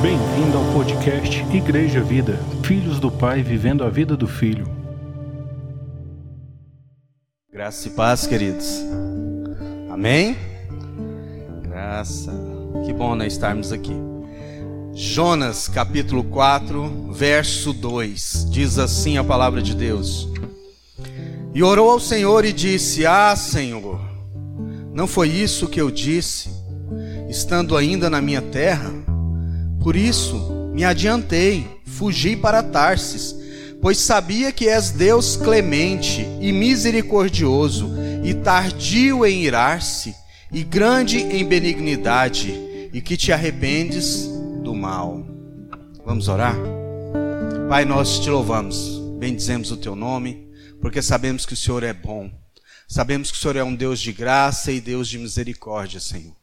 Bem-vindo ao podcast Igreja Vida, Filhos do Pai vivendo a vida do Filho. Graça e paz, queridos. Amém? Graça. Que bom nós estarmos aqui. Jonas, capítulo 4, verso 2. Diz assim a palavra de Deus. E orou ao Senhor e disse: Ah, Senhor, não foi isso que eu disse, estando ainda na minha terra? Por isso me adiantei, fugi para Tarsis, pois sabia que és Deus clemente e misericordioso, e tardio em irar-se, e grande em benignidade, e que te arrependes do mal. Vamos orar? Pai, nós te louvamos, bendizemos o teu nome, porque sabemos que o Senhor é bom. Sabemos que o Senhor é um Deus de graça e Deus de misericórdia, Senhor.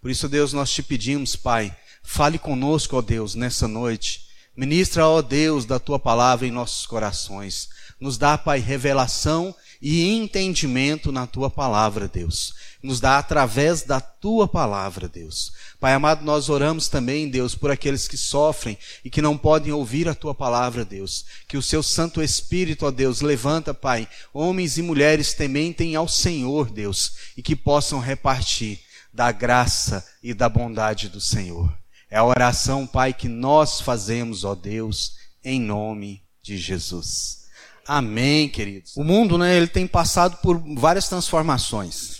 Por isso, Deus, nós te pedimos, Pai, fale conosco, ó Deus, nessa noite. Ministra, ó Deus, da tua palavra em nossos corações. Nos dá, Pai, revelação e entendimento na tua palavra, Deus. Nos dá através da tua palavra, Deus. Pai amado, nós oramos também, Deus, por aqueles que sofrem e que não podem ouvir a tua palavra, Deus. Que o seu Santo Espírito, ó Deus, levanta, Pai, homens e mulheres tementem ao Senhor, Deus, e que possam repartir da graça e da bondade do Senhor. É a oração, Pai, que nós fazemos, ó Deus, em nome de Jesus. Amém, queridos. O mundo, né, ele tem passado por várias transformações.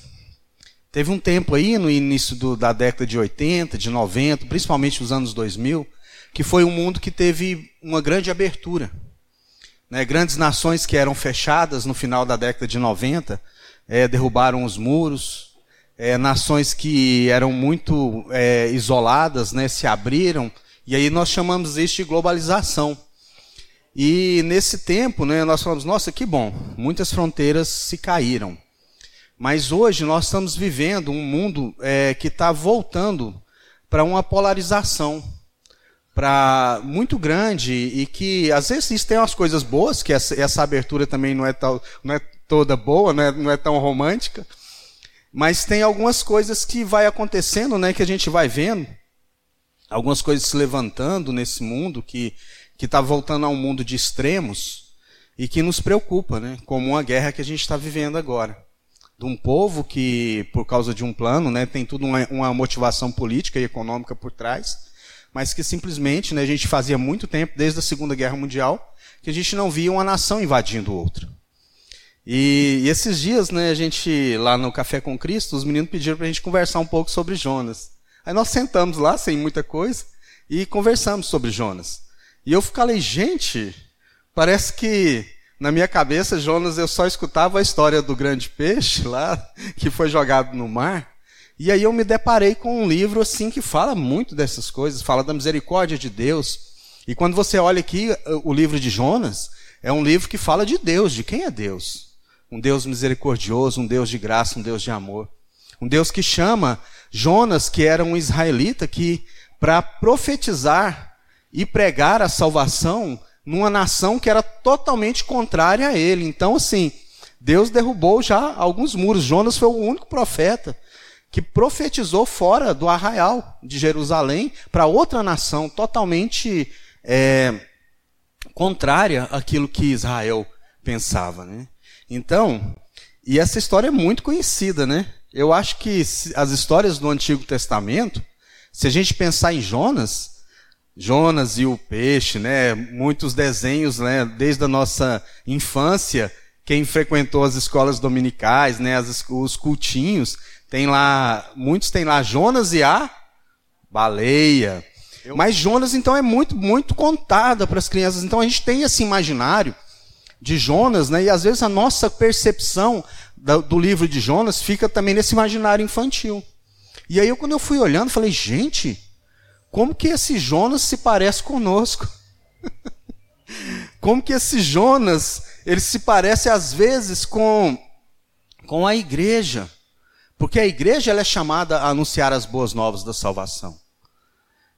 Teve um tempo aí, no início do, da década de 80, de 90, principalmente os anos 2000, que foi um mundo que teve uma grande abertura. Né, grandes nações que eram fechadas no final da década de 90 é, derrubaram os muros. É, nações que eram muito é, isoladas né, se abriram. E aí nós chamamos isso de globalização. E nesse tempo, né, nós falamos, nossa, que bom, muitas fronteiras se caíram. Mas hoje nós estamos vivendo um mundo é, que está voltando para uma polarização para muito grande e que às vezes tem umas coisas boas, que essa, essa abertura também não é, tal, não é toda boa, não é, não é tão romântica, mas tem algumas coisas que vai acontecendo, né, que a gente vai vendo, algumas coisas se levantando nesse mundo que que está voltando a um mundo de extremos e que nos preocupa, né? como uma guerra que a gente está vivendo agora. De um povo que, por causa de um plano, né, tem tudo uma, uma motivação política e econômica por trás, mas que simplesmente né, a gente fazia muito tempo, desde a Segunda Guerra Mundial, que a gente não via uma nação invadindo outra. E, e esses dias, né, a gente, lá no Café com Cristo, os meninos pediram para a gente conversar um pouco sobre Jonas. Aí nós sentamos lá, sem muita coisa, e conversamos sobre Jonas. E eu falei, gente, parece que na minha cabeça, Jonas, eu só escutava a história do grande peixe lá, que foi jogado no mar. E aí eu me deparei com um livro assim que fala muito dessas coisas, fala da misericórdia de Deus. E quando você olha aqui o livro de Jonas, é um livro que fala de Deus, de quem é Deus. Um Deus misericordioso, um Deus de graça, um Deus de amor. Um Deus que chama Jonas, que era um israelita, que para profetizar e pregar a salvação numa nação que era totalmente contrária a ele. Então, assim, Deus derrubou já alguns muros. Jonas foi o único profeta que profetizou fora do arraial de Jerusalém para outra nação totalmente é, contrária àquilo que Israel pensava. Né? Então, e essa história é muito conhecida, né? Eu acho que as histórias do Antigo Testamento, se a gente pensar em Jonas, Jonas e o peixe, né? Muitos desenhos, né? Desde a nossa infância, quem frequentou as escolas dominicais, né? As, os cultinhos, tem lá, muitos tem lá Jonas e a baleia. Mas Jonas, então, é muito, muito contada para as crianças. Então, a gente tem esse imaginário de Jonas, né? E às vezes a nossa percepção do, do livro de Jonas fica também nesse imaginário infantil. E aí, quando eu fui olhando, falei, gente, como que esse Jonas se parece conosco? Como que esse Jonas, ele se parece às vezes com, com a igreja? Porque a igreja ela é chamada a anunciar as boas novas da salvação.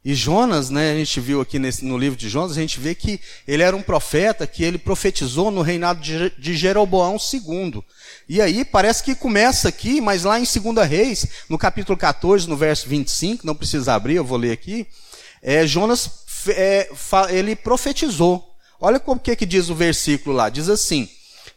E Jonas, né, a gente viu aqui nesse, no livro de Jonas, a gente vê que ele era um profeta que ele profetizou no reinado de, de Jeroboão II. E aí parece que começa aqui, mas lá em 2 Reis, no capítulo 14, no verso 25, não precisa abrir, eu vou ler aqui, é, Jonas, é, ele profetizou. Olha o que, que diz o versículo lá, diz assim,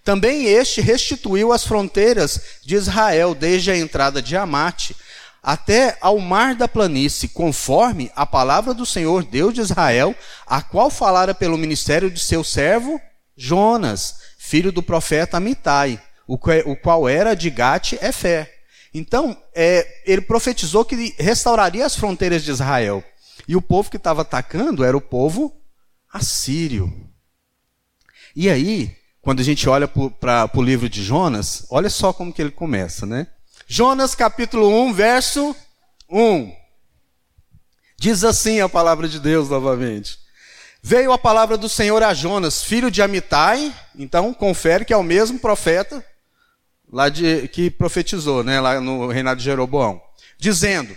também este restituiu as fronteiras de Israel, desde a entrada de Amate, até ao mar da planície, conforme a palavra do Senhor Deus de Israel, a qual falara pelo ministério de seu servo Jonas, filho do profeta Amitai, o qual era de Gate Efé. Então, é, ele profetizou que restauraria as fronteiras de Israel. E o povo que estava atacando era o povo assírio. E aí, quando a gente olha para o livro de Jonas, olha só como que ele começa, né? Jonas capítulo 1, verso 1. Diz assim a palavra de Deus novamente. Veio a palavra do Senhor a Jonas, filho de Amitai, então confere que é o mesmo profeta lá de, que profetizou, né, lá no reinado de Jeroboão, dizendo: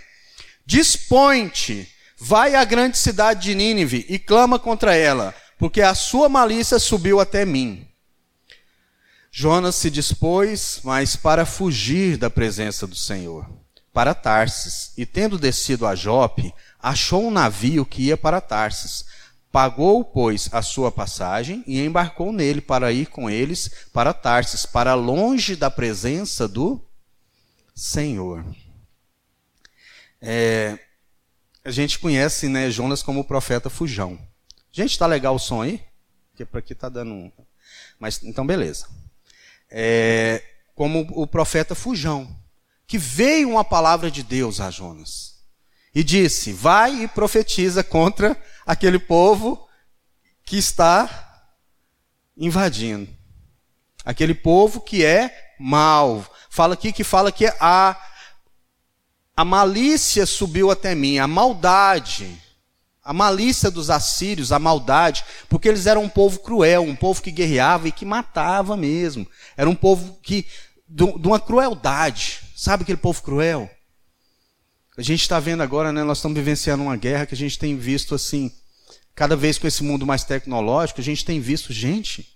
Dispõe-te, vai à grande cidade de Nínive e clama contra ela, porque a sua malícia subiu até mim. Jonas se dispôs, mas para fugir da presença do Senhor, para Tarsis, e tendo descido a Jope, achou um navio que ia para Tarsis. Pagou, pois, a sua passagem e embarcou nele para ir com eles para Tarsis, para longe da presença do Senhor. É, a gente conhece né, Jonas como o profeta fujão. Gente, está legal o som aí? Porque para aqui está dando um. Mas então, beleza é, como o profeta Fujão, que veio uma palavra de Deus a Jonas e disse: Vai e profetiza contra aquele povo que está invadindo. Aquele povo que é mau. Fala aqui que fala que a, a malícia subiu até mim, a maldade a malícia dos assírios, a maldade, porque eles eram um povo cruel, um povo que guerreava e que matava mesmo. Era um povo que de uma crueldade. Sabe aquele povo cruel? A gente está vendo agora, né, nós estamos vivenciando uma guerra que a gente tem visto assim, cada vez com esse mundo mais tecnológico, a gente tem visto, gente,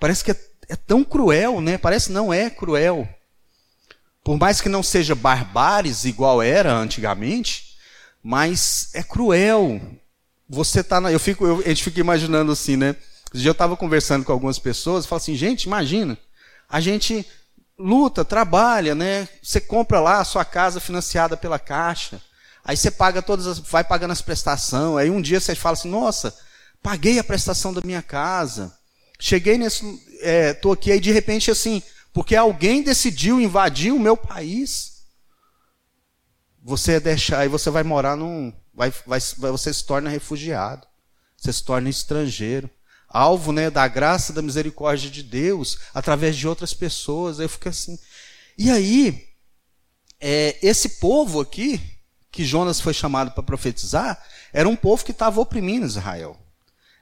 parece que é, é tão cruel, né? Parece não é cruel. Por mais que não seja barbáries igual era antigamente, mas é cruel você tá na, eu fico, eu, a gente fica imaginando assim, né? Esse dia eu estava conversando com algumas pessoas, falo assim, gente, imagina, a gente luta, trabalha, né? Você compra lá a sua casa financiada pela Caixa, aí você paga todas, as, vai pagando as prestações, aí um dia você fala assim, nossa, paguei a prestação da minha casa, cheguei nesse, é, tô aqui aí de repente assim, porque alguém decidiu invadir o meu país, você deixar, aí você vai morar num vai, vai, você se torna refugiado, você se torna estrangeiro, alvo né, da graça, da misericórdia de Deus, através de outras pessoas. Eu fico assim. E aí, é, esse povo aqui, que Jonas foi chamado para profetizar, era um povo que estava oprimindo Israel.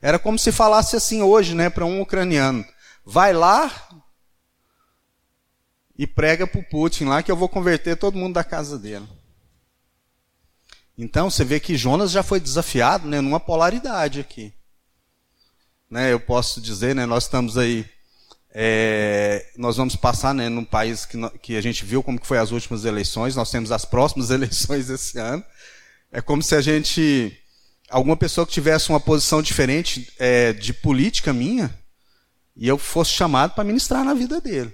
Era como se falasse assim hoje, né, para um ucraniano: vai lá e prega para o Putin lá que eu vou converter todo mundo da casa dele. Então você vê que Jonas já foi desafiado né, numa polaridade aqui. Né, eu posso dizer, né, nós estamos aí, é, nós vamos passar né, num país que, que a gente viu como que foi as últimas eleições, nós temos as próximas eleições esse ano. É como se a gente, alguma pessoa que tivesse uma posição diferente é, de política minha, e eu fosse chamado para ministrar na vida dele.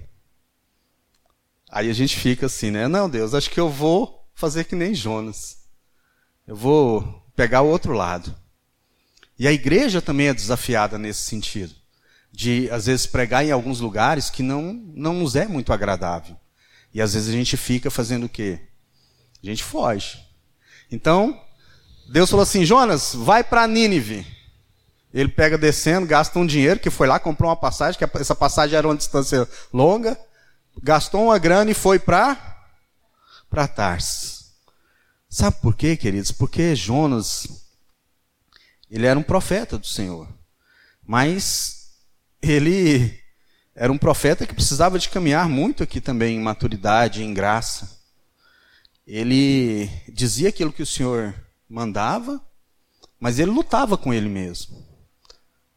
Aí a gente fica assim, né? Não, Deus, acho que eu vou fazer que nem Jonas. Eu vou pegar o outro lado. E a igreja também é desafiada nesse sentido, de às vezes pregar em alguns lugares que não, não nos é muito agradável. E às vezes a gente fica fazendo o quê? A gente foge. Então, Deus falou assim: Jonas, vai para Nínive. Ele pega descendo, gasta um dinheiro, que foi lá, comprou uma passagem, que essa passagem era uma distância longa, gastou uma grana e foi para Tarsis. Sabe por quê, queridos? Porque Jonas, ele era um profeta do Senhor. Mas ele era um profeta que precisava de caminhar muito aqui também em maturidade, em graça. Ele dizia aquilo que o Senhor mandava, Mas ele lutava com ele mesmo.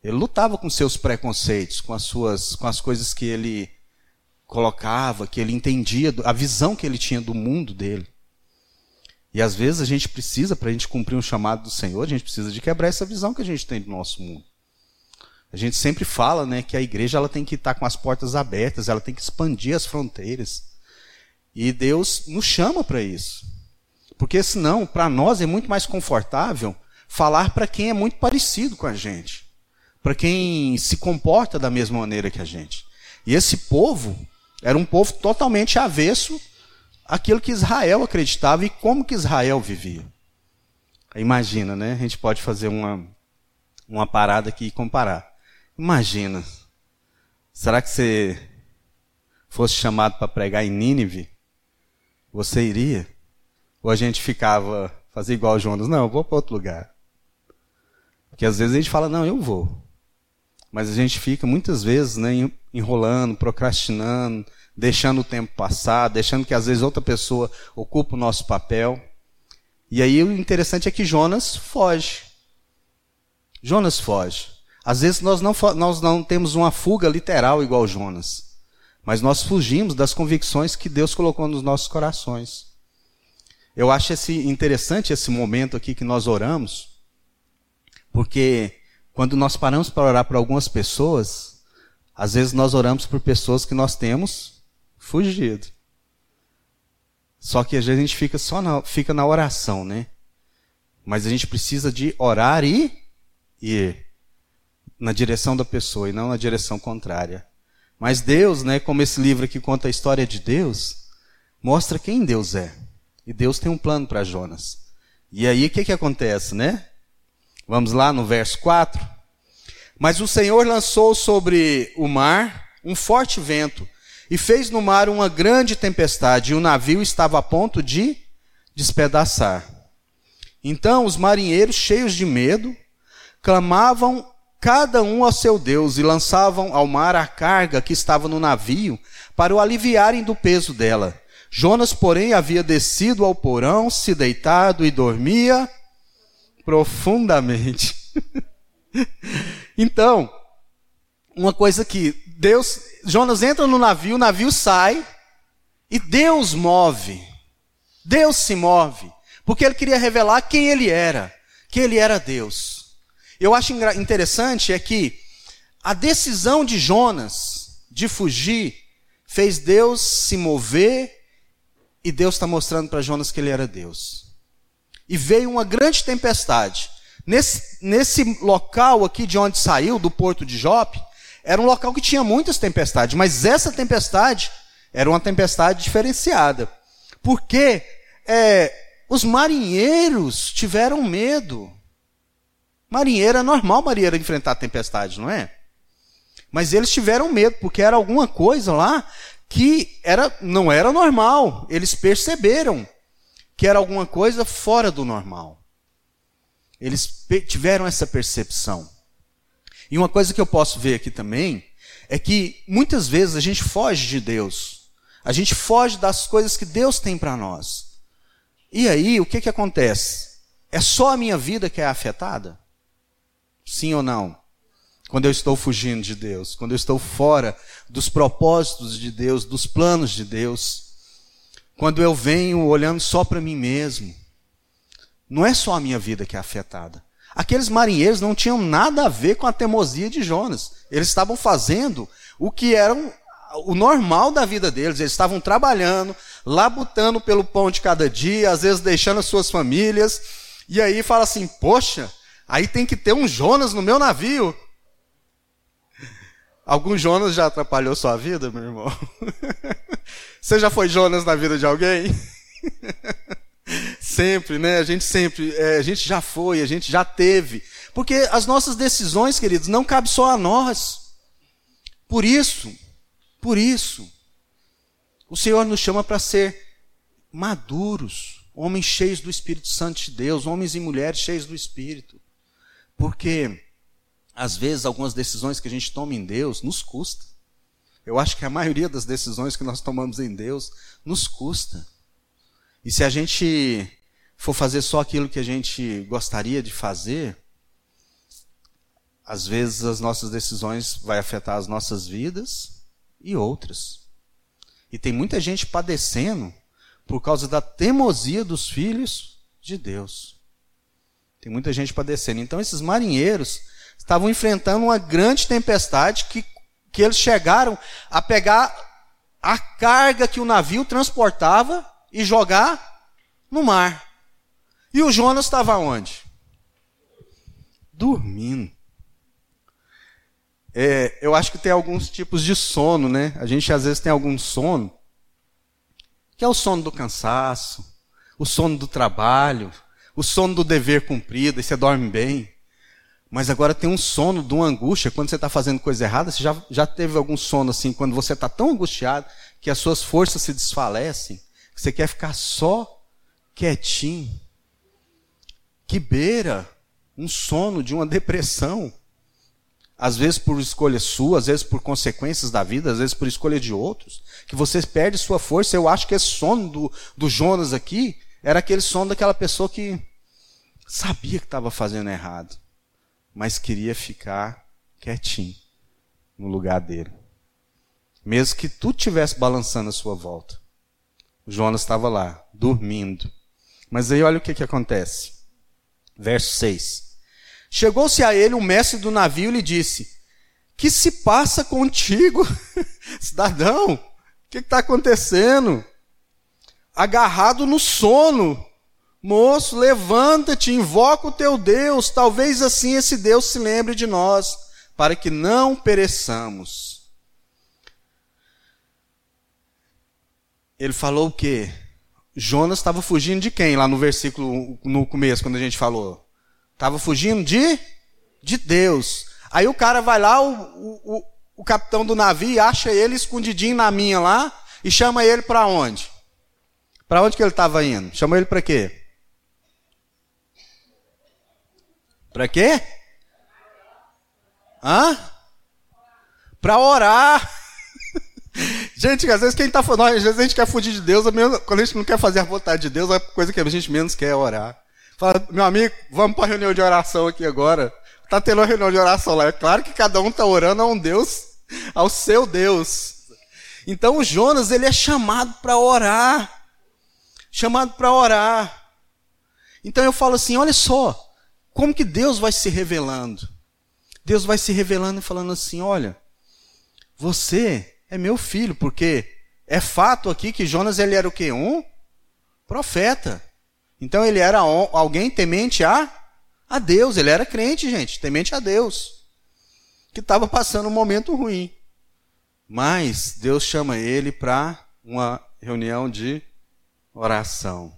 Ele lutava com seus preconceitos, com as suas, com as coisas que ele colocava, que ele entendia, a visão que ele tinha do mundo dele. E às vezes a gente precisa, para a gente cumprir um chamado do Senhor, a gente precisa de quebrar essa visão que a gente tem do nosso mundo. A gente sempre fala né, que a igreja ela tem que estar com as portas abertas, ela tem que expandir as fronteiras. E Deus nos chama para isso. Porque senão, para nós é muito mais confortável falar para quem é muito parecido com a gente para quem se comporta da mesma maneira que a gente. E esse povo era um povo totalmente avesso àquilo que Israel acreditava e como que Israel vivia. Imagina, né? A gente pode fazer uma, uma parada aqui e comparar. Imagina. Será que você fosse chamado para pregar em Nínive? Você iria? Ou a gente ficava, fazer igual Jonas? Não, eu vou para outro lugar. Porque às vezes a gente fala, não, eu vou. Mas a gente fica muitas vezes né, enrolando, procrastinando, deixando o tempo passar, deixando que às vezes outra pessoa ocupe o nosso papel. E aí o interessante é que Jonas foge. Jonas foge. Às vezes nós não, nós não temos uma fuga literal igual Jonas, mas nós fugimos das convicções que Deus colocou nos nossos corações. Eu acho esse interessante esse momento aqui que nós oramos, porque quando nós paramos para orar por algumas pessoas, às vezes nós oramos por pessoas que nós temos fugido. Só que às vezes a gente fica só na, fica na oração, né? Mas a gente precisa de orar e ir na direção da pessoa e não na direção contrária. Mas Deus, né, como esse livro aqui conta a história de Deus, mostra quem Deus é. E Deus tem um plano para Jonas. E aí o que, que acontece, né? Vamos lá no verso 4. Mas o Senhor lançou sobre o mar um forte vento e fez no mar uma grande tempestade, e o navio estava a ponto de despedaçar. Então os marinheiros, cheios de medo, clamavam cada um ao seu Deus e lançavam ao mar a carga que estava no navio para o aliviarem do peso dela. Jonas, porém, havia descido ao porão, se deitado e dormia profundamente. então, uma coisa que Deus, Jonas entra no navio, o navio sai e Deus move. Deus se move, porque ele queria revelar quem ele era, que ele era Deus. Eu acho interessante é que a decisão de Jonas de fugir fez Deus se mover e Deus está mostrando para Jonas que ele era Deus e veio uma grande tempestade. Nesse, nesse local aqui de onde saiu, do porto de Jope, era um local que tinha muitas tempestades, mas essa tempestade era uma tempestade diferenciada. Porque é, os marinheiros tiveram medo. Marinheiro é normal marinheiro enfrentar tempestade, não é? Mas eles tiveram medo, porque era alguma coisa lá que era, não era normal. Eles perceberam que era alguma coisa fora do normal. Eles tiveram essa percepção. E uma coisa que eu posso ver aqui também é que muitas vezes a gente foge de Deus. A gente foge das coisas que Deus tem para nós. E aí, o que, que acontece? É só a minha vida que é afetada? Sim ou não? Quando eu estou fugindo de Deus, quando eu estou fora dos propósitos de Deus, dos planos de Deus. Quando eu venho olhando só para mim mesmo, não é só a minha vida que é afetada. Aqueles marinheiros não tinham nada a ver com a teimosia de Jonas. Eles estavam fazendo o que era o normal da vida deles. Eles estavam trabalhando, labutando pelo pão de cada dia, às vezes deixando as suas famílias. E aí fala assim: Poxa, aí tem que ter um Jonas no meu navio. Algum Jonas já atrapalhou sua vida, meu irmão? Você já foi Jonas na vida de alguém? sempre, né? A gente sempre, é, a gente já foi, a gente já teve. Porque as nossas decisões, queridos, não cabem só a nós. Por isso, por isso, o Senhor nos chama para ser maduros, homens cheios do Espírito Santo de Deus, homens e mulheres cheios do Espírito. Porque às vezes, algumas decisões que a gente toma em Deus nos custa. Eu acho que a maioria das decisões que nós tomamos em Deus nos custa. E se a gente for fazer só aquilo que a gente gostaria de fazer, às vezes as nossas decisões vai afetar as nossas vidas e outras. E tem muita gente padecendo por causa da teimosia dos filhos de Deus. Tem muita gente padecendo. Então esses marinheiros estavam enfrentando uma grande tempestade que, que eles chegaram a pegar a carga que o navio transportava e jogar no mar. E o Jonas estava onde? Dormindo. É, eu acho que tem alguns tipos de sono, né? A gente às vezes tem algum sono, que é o sono do cansaço, o sono do trabalho, o sono do dever cumprido, e você dorme bem. Mas agora tem um sono de uma angústia, quando você está fazendo coisa errada, você já, já teve algum sono assim, quando você está tão angustiado que as suas forças se desfalecem, que você quer ficar só quietinho, que beira um sono de uma depressão? Às vezes por escolha sua, às vezes por consequências da vida, às vezes por escolha de outros, que você perde sua força. Eu acho que esse sono do, do Jonas aqui era aquele sono daquela pessoa que sabia que estava fazendo errado, mas queria ficar quietinho no lugar dele. Mesmo que tudo estivesse balançando à sua volta. O Jonas estava lá, dormindo. Mas aí olha o que, que acontece. Verso 6. Chegou-se a ele o mestre do navio e lhe disse: Que se passa contigo, cidadão? O que está acontecendo? Agarrado no sono. Moço, levanta-te, invoca o teu Deus, talvez assim esse Deus se lembre de nós, para que não pereçamos. Ele falou o quê? Jonas estava fugindo de quem lá no versículo, no começo, quando a gente falou? Estava fugindo de, de Deus. Aí o cara vai lá, o, o, o capitão do navio, acha ele escondidinho na minha lá e chama ele para onde? Para onde que ele estava indo? Chama ele para quê? Para quê? Hã? Para orar. gente, às vezes quem está falando, às vezes a gente quer fugir de Deus, quando a gente não quer fazer a vontade de Deus, a coisa que a gente menos quer é orar. Fala, meu amigo, vamos para reunião de oração aqui agora. Tá tendo uma reunião de oração lá. É claro que cada um está orando a um Deus, ao seu Deus. Então o Jonas, ele é chamado para orar. Chamado para orar. Então eu falo assim, olha só, como que Deus vai se revelando? Deus vai se revelando e falando assim, olha, você é meu filho, porque é fato aqui que Jonas ele era o quê? Um profeta. Então ele era alguém temente a, a Deus, ele era crente, gente, temente a Deus, que estava passando um momento ruim. Mas Deus chama ele para uma reunião de oração.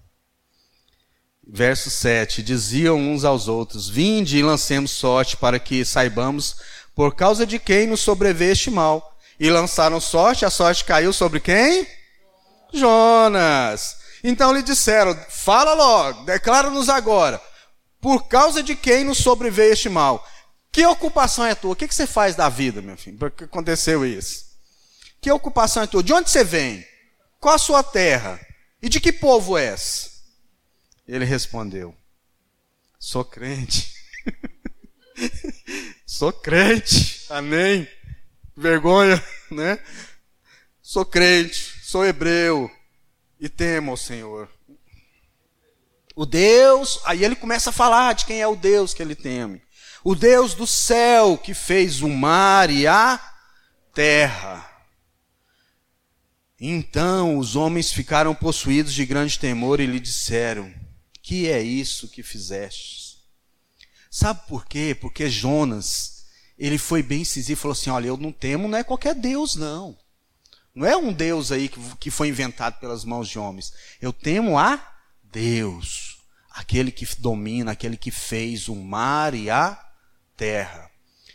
Verso 7: Diziam uns aos outros: Vinde e lancemos sorte para que saibamos por causa de quem nos sobreveio este mal. E lançaram sorte, a sorte caiu sobre quem? Jonas. Então lhe disseram: Fala logo, declara-nos agora, por causa de quem nos sobreveio este mal. Que ocupação é tua? O que, você faz da vida, meu filho? Por que aconteceu isso? Que ocupação é tua? De onde você vem? Qual a sua terra? E de que povo és? Ele respondeu: Sou crente. Sou crente. Amém. Vergonha, né? Sou crente, sou hebreu, e temo ao Senhor. O Deus, aí ele começa a falar de quem é o Deus que ele teme. O Deus do céu que fez o mar e a terra. Então os homens ficaram possuídos de grande temor e lhe disseram: Que é isso que fizeste? Sabe por quê? Porque Jonas, ele foi bem incisivo e falou assim: Olha, eu não temo, não é qualquer Deus, não. Não é um Deus aí que, que foi inventado pelas mãos de homens. Eu temo a Deus, aquele que domina, aquele que fez o mar e a terra.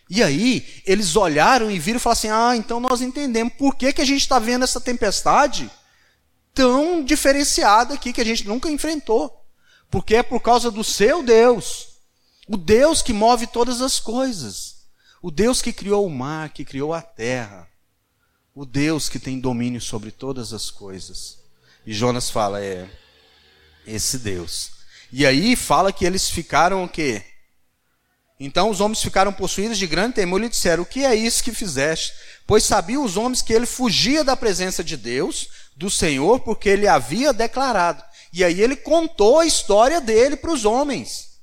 E aí, eles olharam e viram e falaram assim: ah, então nós entendemos por que, que a gente está vendo essa tempestade tão diferenciada aqui que a gente nunca enfrentou. Porque é por causa do seu Deus, o Deus que move todas as coisas, o Deus que criou o mar, que criou a terra o Deus que tem domínio sobre todas as coisas. E Jonas fala: é esse Deus. E aí fala que eles ficaram o quê? Então os homens ficaram possuídos de grande temor e lhe disseram: O que é isso que fizeste? Pois sabiam os homens que ele fugia da presença de Deus, do Senhor, porque ele havia declarado. E aí ele contou a história dele para os homens.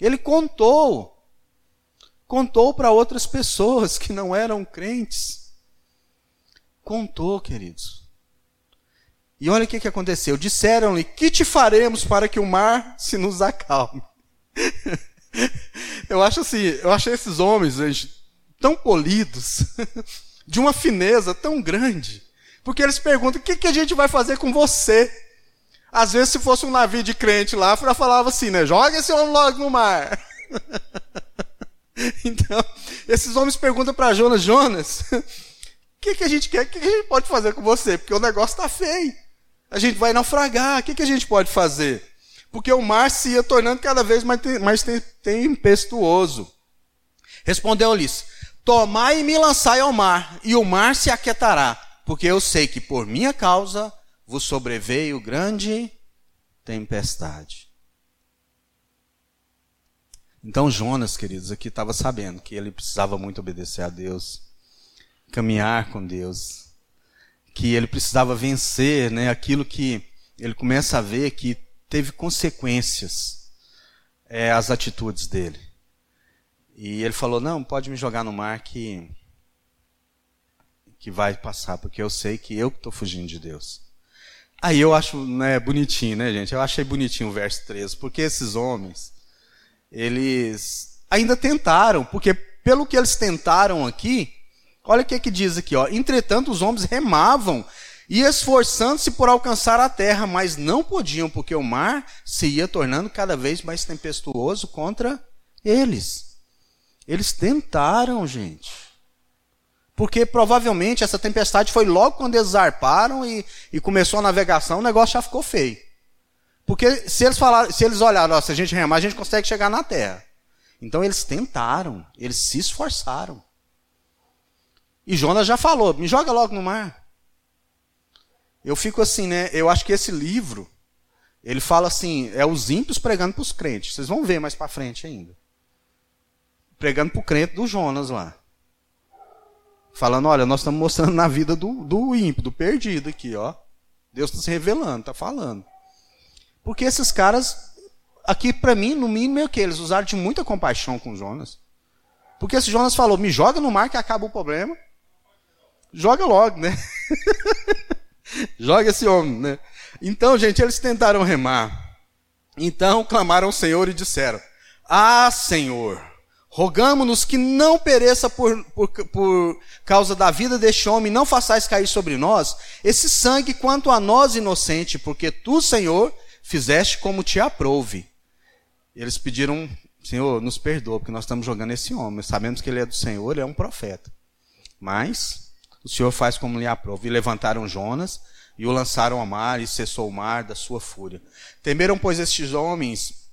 Ele contou. Contou para outras pessoas que não eram crentes. Contou, queridos. E olha o que, que aconteceu. Disseram-lhe: Que te faremos para que o mar se nos acalme? eu acho assim, eu achei esses homens, gente, tão polidos, de uma fineza tão grande. Porque eles perguntam: o que, que a gente vai fazer com você? Às vezes, se fosse um navio de crente lá, eu falava assim, né? Joga esse homem logo no mar. então, esses homens perguntam para Jonas: Jonas, o que, que a gente quer? O que, que a gente pode fazer com você? Porque o negócio está feio. A gente vai naufragar. O que, que a gente pode fazer? Porque o mar se ia tornando cada vez mais, mais tempestuoso. Respondeu-lhes: Tomai e me lançai ao mar, e o mar se aquietará porque eu sei que por minha causa vos sobreveio grande tempestade. Então Jonas, queridos, aqui estava sabendo que ele precisava muito obedecer a Deus, caminhar com Deus, que ele precisava vencer, né, aquilo que ele começa a ver que teve consequências é, as atitudes dele. E ele falou: não, pode me jogar no mar que que vai passar, porque eu sei que eu estou fugindo de Deus. Aí eu acho né, bonitinho, né, gente? Eu achei bonitinho o verso 13, porque esses homens, eles ainda tentaram, porque pelo que eles tentaram aqui, olha o que, é que diz aqui, ó. Entretanto, os homens remavam e esforçando-se por alcançar a terra, mas não podiam, porque o mar se ia tornando cada vez mais tempestuoso contra eles. Eles tentaram, gente. Porque provavelmente essa tempestade foi logo quando eles zarparam e, e começou a navegação, o negócio já ficou feio. Porque se eles falaram, se eles olharam, se a gente remar, a gente consegue chegar na terra. Então eles tentaram, eles se esforçaram. E Jonas já falou, me joga logo no mar. Eu fico assim, né? Eu acho que esse livro, ele fala assim, é os ímpios pregando para os crentes. Vocês vão ver mais para frente ainda. Pregando para o crente do Jonas lá. Falando, olha, nós estamos mostrando na vida do, do ímpio, do perdido aqui, ó. Deus está se revelando, está falando. Porque esses caras, aqui para mim, no mínimo é o que? Eles usaram de muita compaixão com Jonas. Porque esse Jonas falou, me joga no mar que acaba o problema. Joga logo, né? joga esse homem, né? Então, gente, eles tentaram remar. Então clamaram ao Senhor e disseram: Ah, Senhor, Rogamos-nos que não pereça por, por, por, causa da vida deste homem, não façais cair sobre nós esse sangue quanto a nós inocente, porque tu, Senhor, fizeste como te aprouve. Eles pediram, Senhor, nos perdoa, porque nós estamos jogando esse homem. Sabemos que ele é do Senhor, ele é um profeta. Mas o Senhor faz como lhe aprouve. E levantaram Jonas e o lançaram ao mar, e cessou o mar da sua fúria. Temeram, pois, estes homens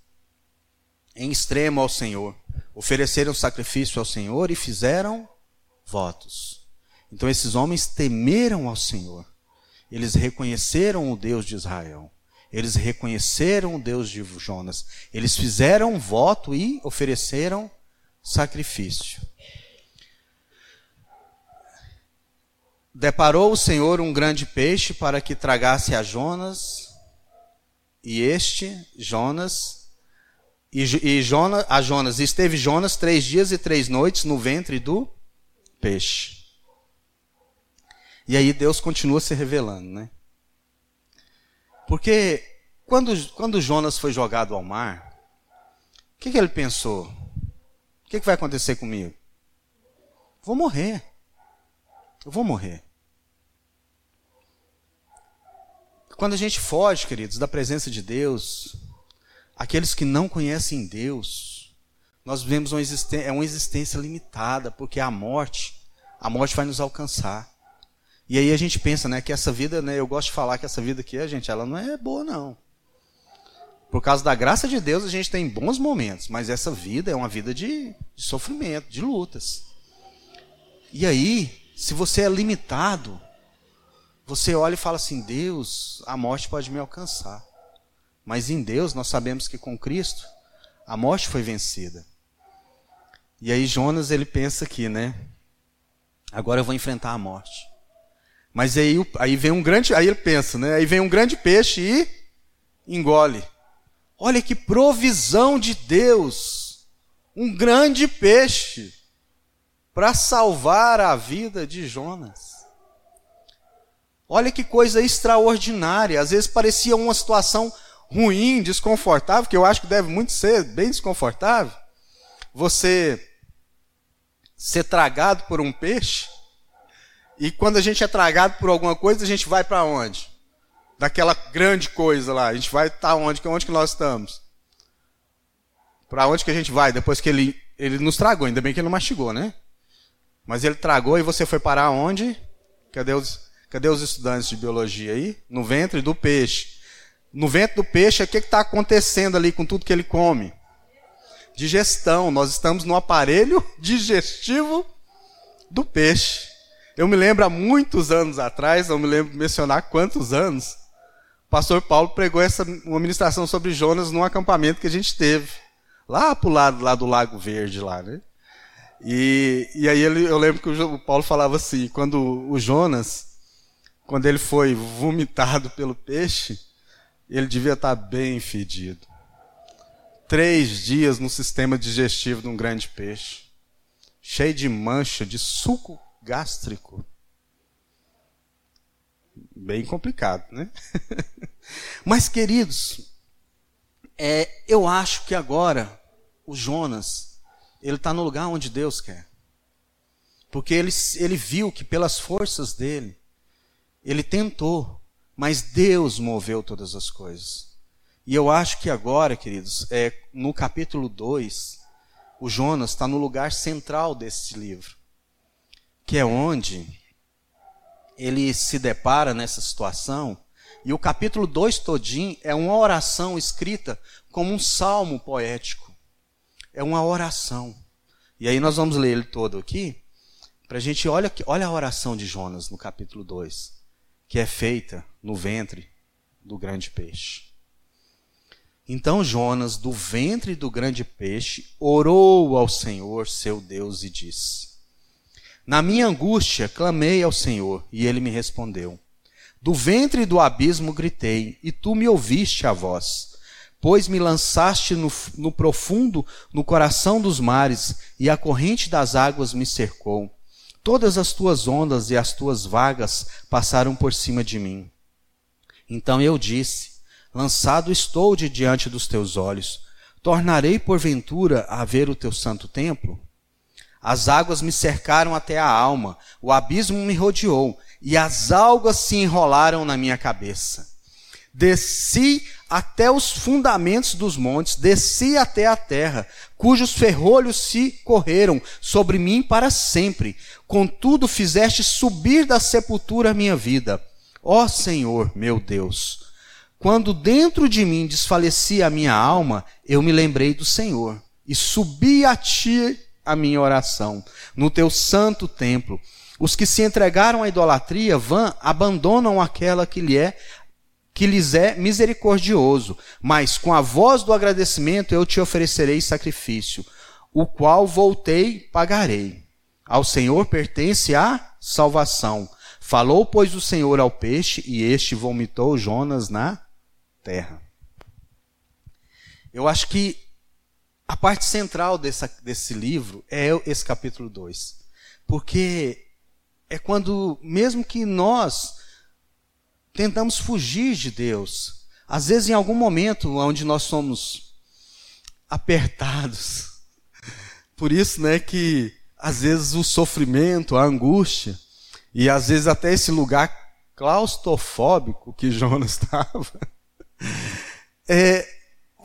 em extremo ao Senhor ofereceram sacrifício ao Senhor e fizeram votos. Então esses homens temeram ao Senhor. Eles reconheceram o Deus de Israel. Eles reconheceram o Deus de Jonas. Eles fizeram voto e ofereceram sacrifício. Deparou o Senhor um grande peixe para que tragasse a Jonas, e este, Jonas, e, e Jonas, a Jonas, esteve Jonas três dias e três noites no ventre do peixe. E aí Deus continua se revelando, né? Porque quando, quando Jonas foi jogado ao mar, o que, que ele pensou? O que, que vai acontecer comigo? Vou morrer. Eu vou morrer. Quando a gente foge, queridos, da presença de Deus, aqueles que não conhecem Deus, nós vivemos uma existência, é uma existência limitada, porque a morte, a morte vai nos alcançar. E aí a gente pensa, né, que essa vida, né, eu gosto de falar que essa vida aqui, a gente, ela não é boa não. Por causa da graça de Deus, a gente tem bons momentos, mas essa vida é uma vida de, de sofrimento, de lutas. E aí, se você é limitado, você olha e fala assim: Deus, a morte pode me alcançar Mas em Deus nós sabemos que com Cristo a morte foi vencida. E aí Jonas ele pensa aqui, né? Agora eu vou enfrentar a morte. Mas aí, aí vem um grande, aí ele pensa, né? Aí vem um grande peixe e engole. Olha que provisão de Deus! Um grande peixe para salvar a vida de Jonas. Olha que coisa extraordinária. Às vezes parecia uma situação ruim, desconfortável, que eu acho que deve muito ser bem desconfortável. Você ser tragado por um peixe. E quando a gente é tragado por alguma coisa, a gente vai para onde? Daquela grande coisa lá. A gente vai estar tá onde? Onde que nós estamos? Para onde que a gente vai depois que ele, ele nos tragou? Ainda bem que ele não mastigou, né? Mas ele tragou e você foi parar onde? Cadê os, cadê os estudantes de biologia aí? No ventre do peixe. No ventre do peixe, o que está acontecendo ali com tudo que ele come? digestão. Nós estamos no aparelho digestivo do peixe. Eu me lembro há muitos anos atrás, não me lembro mencionar quantos anos, o pastor Paulo pregou essa uma ministração sobre Jonas num acampamento que a gente teve, lá para o lado lá do Lago Verde, lá, né? E, e aí ele, eu lembro que o Paulo falava assim, quando o Jonas, quando ele foi vomitado pelo peixe, ele devia estar bem fedido três dias no sistema digestivo de um grande peixe, cheio de mancha, de suco gástrico. Bem complicado, né? Mas, queridos, é, eu acho que agora o Jonas, ele está no lugar onde Deus quer. Porque ele, ele viu que pelas forças dele, ele tentou, mas Deus moveu todas as coisas. E eu acho que agora, queridos, é, no capítulo 2, o Jonas está no lugar central desse livro, que é onde ele se depara nessa situação. E o capítulo 2 todinho é uma oração escrita como um salmo poético. É uma oração. E aí nós vamos ler ele todo aqui, para a gente, olha, olha a oração de Jonas no capítulo 2, que é feita no ventre do grande peixe. Então Jonas, do ventre do grande peixe, orou ao Senhor, seu Deus, e disse: Na minha angústia clamei ao Senhor, e ele me respondeu. Do ventre do abismo gritei, e tu me ouviste a voz. Pois me lançaste no, no profundo, no coração dos mares, e a corrente das águas me cercou. Todas as tuas ondas e as tuas vagas passaram por cima de mim. Então eu disse: lançado estou de diante dos teus olhos. Tornarei porventura a ver o teu santo templo? As águas me cercaram até a alma, o abismo me rodeou, e as algas se enrolaram na minha cabeça. Desci até os fundamentos dos montes, desci até a terra, cujos ferrolhos se correram sobre mim para sempre. Contudo, fizeste subir da sepultura a minha vida. Ó Senhor, meu Deus, quando dentro de mim desfalecia a minha alma, eu me lembrei do Senhor e subi a ti a minha oração no teu santo templo. Os que se entregaram à idolatria vã abandonam aquela que lhe é que lhes é misericordioso, mas com a voz do agradecimento eu te oferecerei sacrifício, o qual voltei pagarei. Ao Senhor pertence a salvação. Falou, pois, o Senhor ao peixe, e este vomitou Jonas na terra. Eu acho que a parte central dessa, desse livro é esse capítulo 2. Porque é quando, mesmo que nós tentamos fugir de Deus, às vezes em algum momento onde nós somos apertados, por isso, né, que às vezes o sofrimento, a angústia, e às vezes até esse lugar claustrofóbico que Jonas estava, é,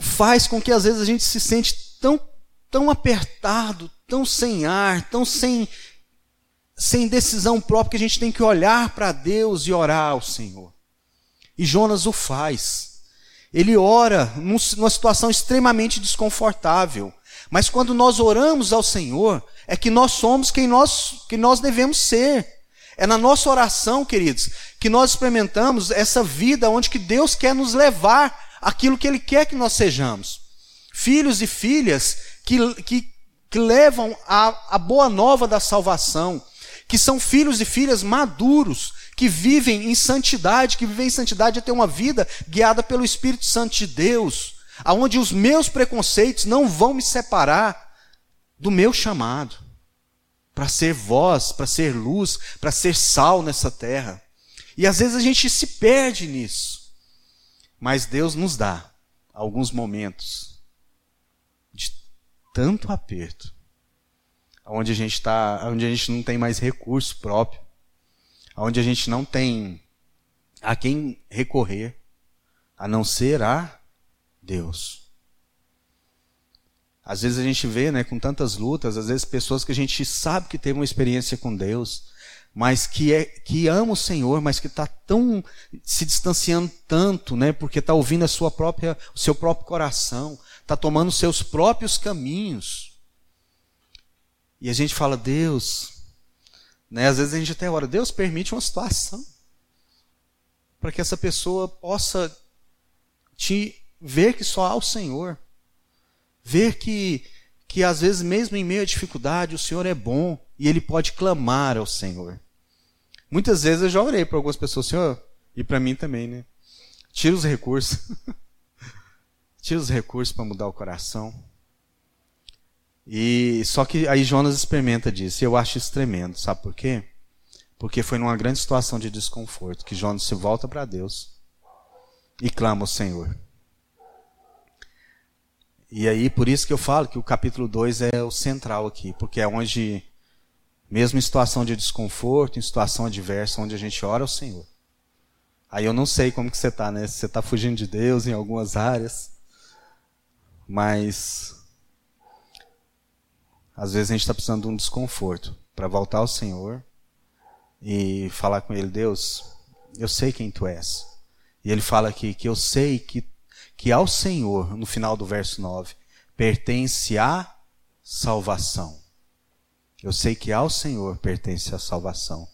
faz com que às vezes a gente se sente tão, tão apertado, tão sem ar, tão sem, sem decisão própria, que a gente tem que olhar para Deus e orar ao Senhor. E Jonas o faz. Ele ora numa situação extremamente desconfortável. Mas quando nós oramos ao Senhor, é que nós somos quem nós, quem nós devemos ser. É na nossa oração, queridos, que nós experimentamos essa vida onde que Deus quer nos levar aquilo que Ele quer que nós sejamos. Filhos e filhas que, que, que levam a, a boa nova da salvação, que são filhos e filhas maduros, que vivem em santidade, que vivem em santidade é ter uma vida guiada pelo Espírito Santo de Deus, aonde os meus preconceitos não vão me separar do meu chamado para ser voz, para ser luz, para ser sal nessa terra. E às vezes a gente se perde nisso. Mas Deus nos dá alguns momentos de tanto aperto, onde a gente está, onde a gente não tem mais recurso próprio, onde a gente não tem a quem recorrer, a não ser a Deus. Às vezes a gente vê, né, com tantas lutas, às vezes pessoas que a gente sabe que teve uma experiência com Deus, mas que é que ama o Senhor, mas que está tão se distanciando tanto, né, porque está ouvindo a sua própria, o seu próprio coração, está tomando seus próprios caminhos. E a gente fala, Deus, né, às vezes a gente até ora, Deus permite uma situação para que essa pessoa possa te ver que só há o Senhor. Ver que, que às vezes, mesmo em meio à dificuldade, o Senhor é bom e ele pode clamar ao Senhor. Muitas vezes eu já orei para algumas pessoas, Senhor, e para mim também, né? Tira os recursos. Tira os recursos para mudar o coração. E só que aí Jonas experimenta disso. E eu acho isso tremendo, sabe por quê? Porque foi numa grande situação de desconforto que Jonas se volta para Deus e clama ao Senhor. E aí, por isso que eu falo que o capítulo 2 é o central aqui, porque é onde, mesmo em situação de desconforto, em situação adversa, onde a gente ora ao Senhor. Aí eu não sei como que você está, né? Se você está fugindo de Deus em algumas áreas, mas às vezes a gente está precisando de um desconforto para voltar ao Senhor e falar com Ele, Deus, eu sei quem Tu és. E Ele fala aqui que eu sei que que ao Senhor, no final do verso 9, pertence a salvação. Eu sei que ao Senhor pertence a salvação.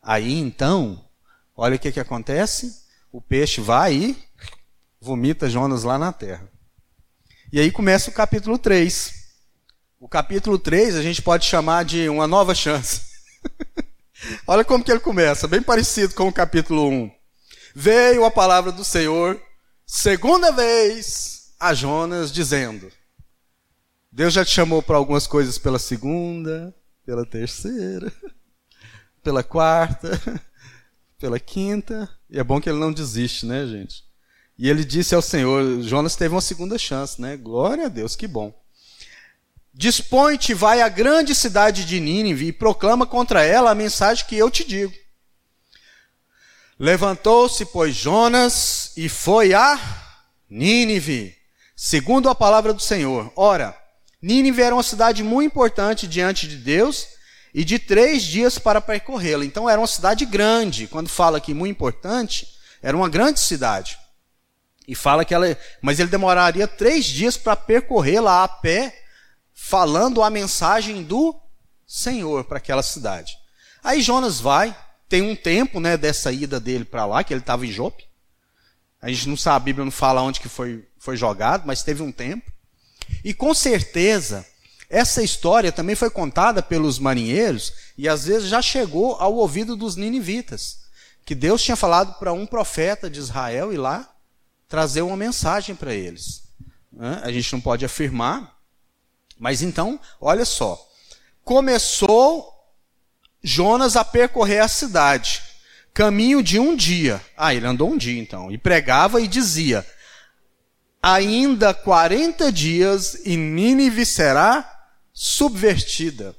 Aí então, olha o que, que acontece: o peixe vai e vomita Jonas lá na terra. E aí começa o capítulo 3. O capítulo 3 a gente pode chamar de uma nova chance. olha como que ele começa, bem parecido com o capítulo 1. Veio a palavra do Senhor segunda vez a Jonas dizendo: Deus já te chamou para algumas coisas pela segunda, pela terceira, pela quarta, pela quinta. E é bom que ele não desiste, né, gente? E ele disse ao Senhor: Jonas teve uma segunda chance, né? Glória a Deus, que bom. Dispõe-te, vai à grande cidade de Nínive e proclama contra ela a mensagem que eu te digo. Levantou-se, pois, Jonas e foi a Nínive, segundo a palavra do Senhor. Ora, Nínive era uma cidade muito importante diante de Deus e de três dias para percorrê-la. Então era uma cidade grande. Quando fala aqui muito importante, era uma grande cidade. E fala que ela. Mas ele demoraria três dias para percorrê-la a pé, falando a mensagem do Senhor para aquela cidade. Aí Jonas vai, tem um tempo, né, dessa ida dele para lá, que ele estava em Jope. A gente não sabe, a Bíblia não fala onde que foi, foi jogado, mas teve um tempo. E com certeza, essa história também foi contada pelos marinheiros e às vezes já chegou ao ouvido dos ninivitas, que Deus tinha falado para um profeta de Israel ir lá trazer uma mensagem para eles. A gente não pode afirmar, mas então, olha só. Começou Jonas a percorrer a cidade, caminho de um dia. Ah, ele andou um dia então, e pregava e dizia: Ainda 40 dias e Nínive será subvertida,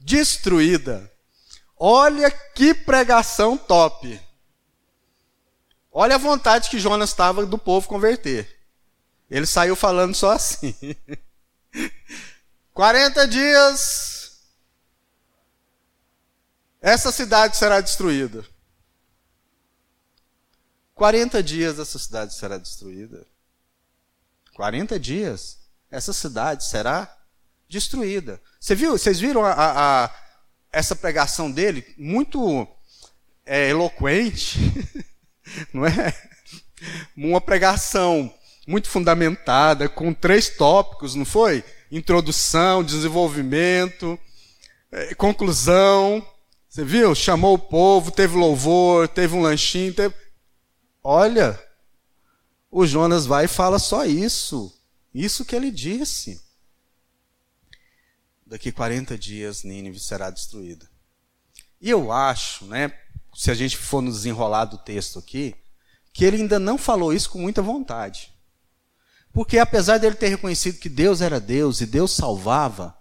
destruída. Olha que pregação top. Olha a vontade que Jonas estava do povo converter. Ele saiu falando só assim. 40 dias essa cidade será destruída. 40 dias essa cidade será destruída. 40 dias essa cidade será destruída. Você viu? Vocês viram a, a, a, essa pregação dele muito é, eloquente, não é? Uma pregação muito fundamentada, com três tópicos, não foi? Introdução, desenvolvimento, eh, conclusão. Você viu? Chamou o povo, teve louvor, teve um lanchinho. Teve... Olha, o Jonas vai e fala só isso. Isso que ele disse. Daqui 40 dias Nínive será destruída. E eu acho, né, se a gente for nos desenrolar do texto aqui, que ele ainda não falou isso com muita vontade. Porque apesar dele ter reconhecido que Deus era Deus e Deus salvava,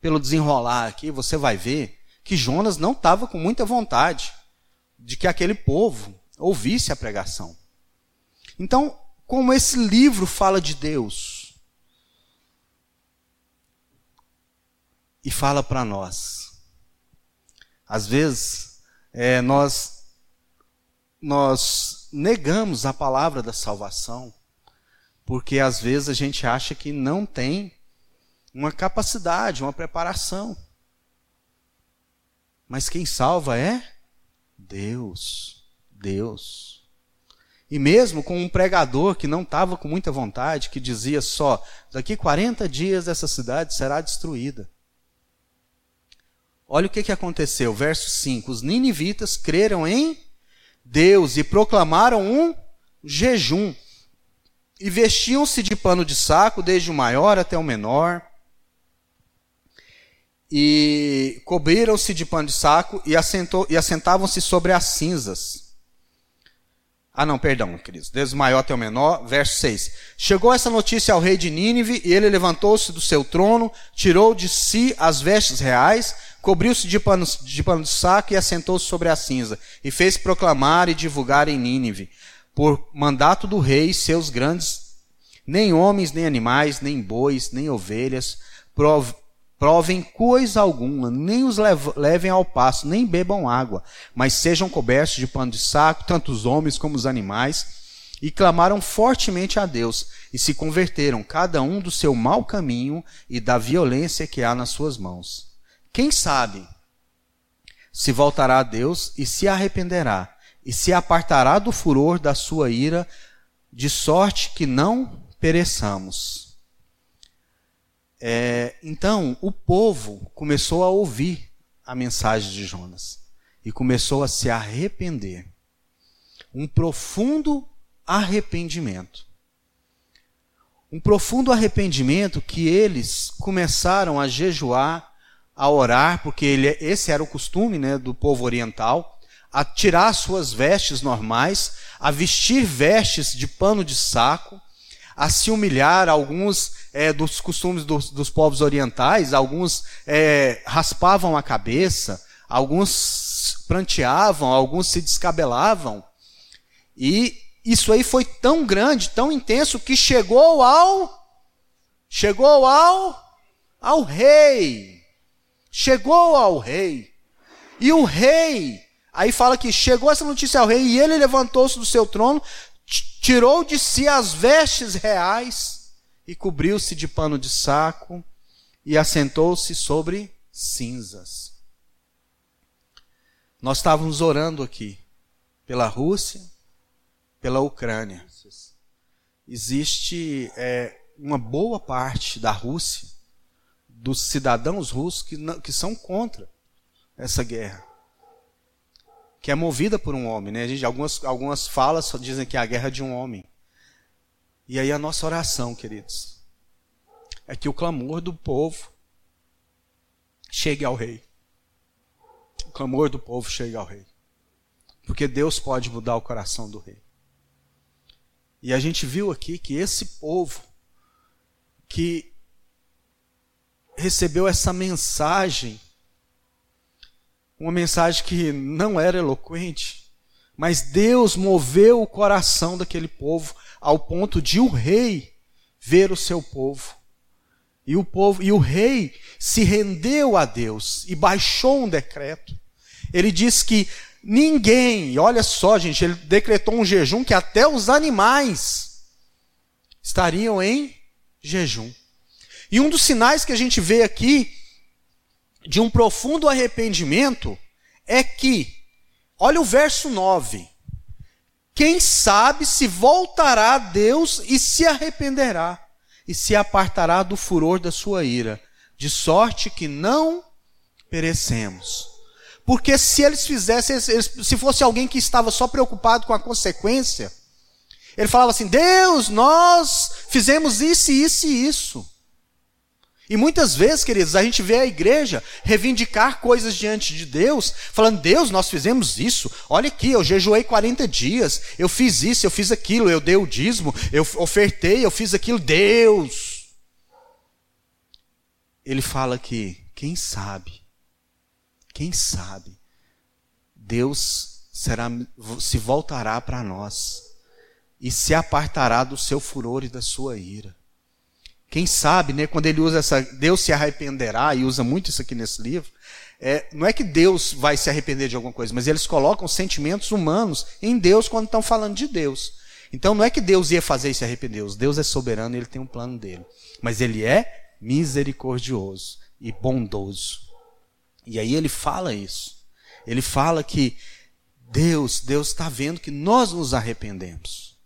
pelo desenrolar aqui, você vai ver que Jonas não estava com muita vontade de que aquele povo ouvisse a pregação. Então, como esse livro fala de Deus e fala para nós, às vezes é, nós nós negamos a palavra da salvação porque às vezes a gente acha que não tem uma capacidade, uma preparação. Mas quem salva é Deus. Deus. E mesmo com um pregador que não estava com muita vontade, que dizia só: daqui 40 dias essa cidade será destruída. Olha o que, que aconteceu, verso 5: Os ninivitas creram em Deus e proclamaram um jejum. E vestiam-se de pano de saco, desde o maior até o menor e cobriram-se de pano de saco e, e assentavam-se sobre as cinzas. Ah, não, perdão, queridos. Desde o maior até o menor, verso 6. Chegou essa notícia ao rei de Nínive, e ele levantou-se do seu trono, tirou de si as vestes reais, cobriu-se de pano, de pano de saco e assentou-se sobre a cinza, e fez proclamar e divulgar em Nínive, por mandato do rei, seus grandes, nem homens, nem animais, nem bois, nem ovelhas, prov, provem coisa alguma, nem os levem ao passo, nem bebam água, mas sejam cobertos de pano de saco, tanto os homens como os animais, e clamaram fortemente a Deus, e se converteram, cada um do seu mau caminho e da violência que há nas suas mãos. Quem sabe se voltará a Deus e se arrependerá, e se apartará do furor da sua ira, de sorte que não pereçamos. É, então, o povo começou a ouvir a mensagem de Jonas e começou a se arrepender. Um profundo arrependimento. Um profundo arrependimento que eles começaram a jejuar, a orar, porque ele, esse era o costume né, do povo oriental, a tirar suas vestes normais, a vestir vestes de pano de saco, a se humilhar, alguns é, dos costumes dos, dos, povos orientais, alguns é, raspavam a cabeça, alguns pranteavam, alguns se descabelavam. E isso aí foi tão grande, tão intenso, que chegou ao. Chegou ao. ao rei. Chegou ao rei. E o rei. Aí fala que chegou essa notícia ao rei e ele levantou-se do seu trono, tirou de si as vestes reais e cobriu-se de pano de saco e assentou-se sobre cinzas. Nós estávamos orando aqui pela Rússia, pela Ucrânia. Existe é, uma boa parte da Rússia, dos cidadãos russos, que, não, que são contra essa guerra que é movida por um homem. Né? A gente, algumas, algumas falas dizem que é a guerra de um homem. E aí a nossa oração, queridos, é que o clamor do povo chegue ao rei. O clamor do povo chegue ao rei. Porque Deus pode mudar o coração do rei. E a gente viu aqui que esse povo que recebeu essa mensagem uma mensagem que não era eloquente, mas Deus moveu o coração daquele povo ao ponto de o rei ver o seu povo. E o povo e o rei se rendeu a Deus e baixou um decreto. Ele diz que ninguém, olha só, gente, ele decretou um jejum que até os animais estariam em jejum. E um dos sinais que a gente vê aqui de um profundo arrependimento é que, olha o verso 9: quem sabe se voltará a Deus e se arrependerá, e se apartará do furor da sua ira, de sorte que não perecemos. Porque se eles fizessem, se fosse alguém que estava só preocupado com a consequência, ele falava assim: Deus, nós fizemos isso, isso e isso. E muitas vezes, queridos, a gente vê a igreja reivindicar coisas diante de Deus, falando: Deus, nós fizemos isso. Olha aqui, eu jejuei 40 dias, eu fiz isso, eu fiz aquilo, eu dei o dízimo, eu ofertei, eu fiz aquilo. Deus. Ele fala que, quem sabe, quem sabe, Deus será, se voltará para nós e se apartará do seu furor e da sua ira. Quem sabe, né, quando ele usa essa, Deus se arrependerá, e usa muito isso aqui nesse livro, é, não é que Deus vai se arrepender de alguma coisa, mas eles colocam sentimentos humanos em Deus quando estão falando de Deus. Então não é que Deus ia fazer e se arrepender, Deus é soberano e ele tem um plano dele. Mas ele é misericordioso e bondoso. E aí ele fala isso. Ele fala que Deus, Deus está vendo que nós nos arrependemos.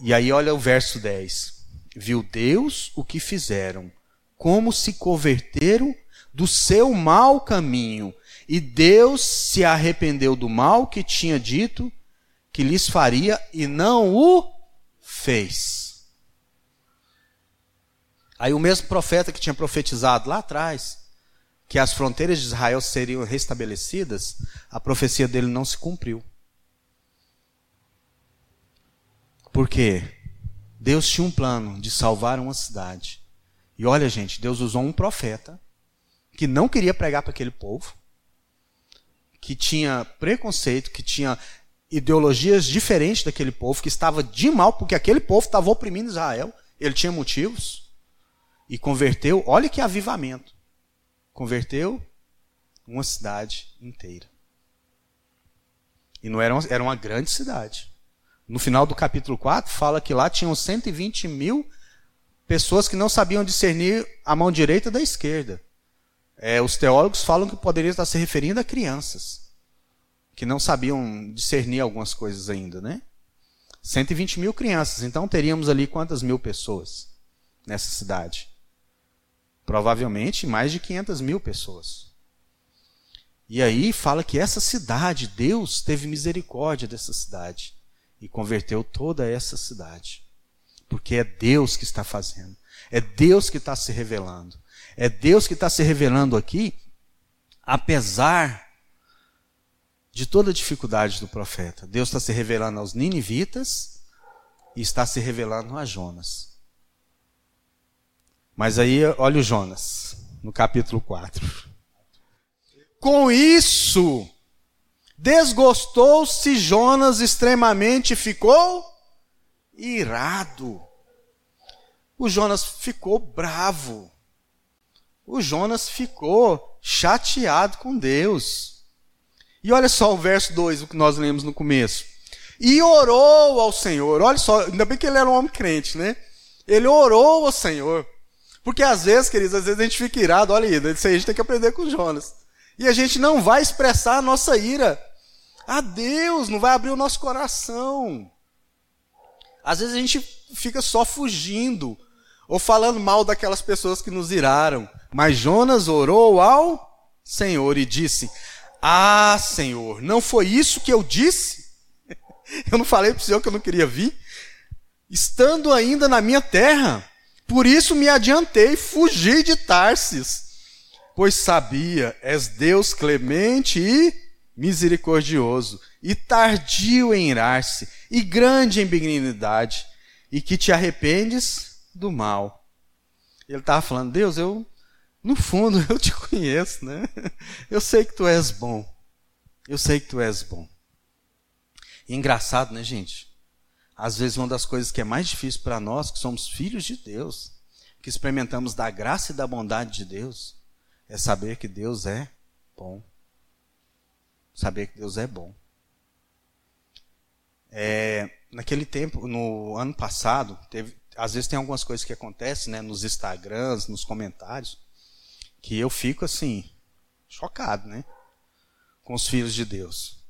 E aí olha o verso 10. Viu Deus o que fizeram, como se converteram do seu mau caminho, e Deus se arrependeu do mal que tinha dito que lhes faria e não o fez. Aí o mesmo profeta que tinha profetizado lá atrás que as fronteiras de Israel seriam restabelecidas, a profecia dele não se cumpriu. Porque Deus tinha um plano de salvar uma cidade. E olha, gente, Deus usou um profeta que não queria pregar para aquele povo, que tinha preconceito, que tinha ideologias diferentes daquele povo, que estava de mal porque aquele povo estava oprimindo Israel. Ele tinha motivos e converteu. Olha que avivamento! Converteu uma cidade inteira. E não era uma, era uma grande cidade. No final do capítulo 4, fala que lá tinham 120 mil pessoas que não sabiam discernir a mão direita da esquerda. É, os teólogos falam que poderia estar se referindo a crianças, que não sabiam discernir algumas coisas ainda, né? 120 mil crianças, então teríamos ali quantas mil pessoas nessa cidade? Provavelmente mais de 500 mil pessoas. E aí fala que essa cidade, Deus teve misericórdia dessa cidade e converteu toda essa cidade. Porque é Deus que está fazendo. É Deus que está se revelando. É Deus que está se revelando aqui, apesar de toda a dificuldade do profeta. Deus está se revelando aos ninivitas e está se revelando a Jonas. Mas aí, olha o Jonas, no capítulo 4. Com isso, Desgostou-se Jonas extremamente, ficou irado. O Jonas ficou bravo. O Jonas ficou chateado com Deus. E olha só o verso 2, o que nós lemos no começo. E orou ao Senhor. Olha só, ainda bem que ele era um homem crente, né? Ele orou ao Senhor. Porque às vezes, queridos, às vezes a gente fica irado, olha aí, isso aí a gente tem que aprender com Jonas. E a gente não vai expressar a nossa ira a Deus, não vai abrir o nosso coração. Às vezes a gente fica só fugindo ou falando mal daquelas pessoas que nos iraram. Mas Jonas orou ao Senhor e disse: Ah, Senhor, não foi isso que eu disse? Eu não falei para o Senhor que eu não queria vir? Estando ainda na minha terra, por isso me adiantei, fugi de Tarsis, pois sabia, és Deus clemente e misericordioso e tardio em irar-se e grande em benignidade e que te arrependes do mal. Ele estava falando, Deus, eu, no fundo, eu te conheço, né? Eu sei que tu és bom. Eu sei que tu és bom. E engraçado, né, gente? Às vezes, uma das coisas que é mais difícil para nós, que somos filhos de Deus, que experimentamos da graça e da bondade de Deus, é saber que Deus é bom saber que Deus é bom. É, naquele tempo, no ano passado, teve, às vezes tem algumas coisas que acontecem né, nos Instagrams, nos comentários, que eu fico assim, chocado, né? Com os filhos de Deus.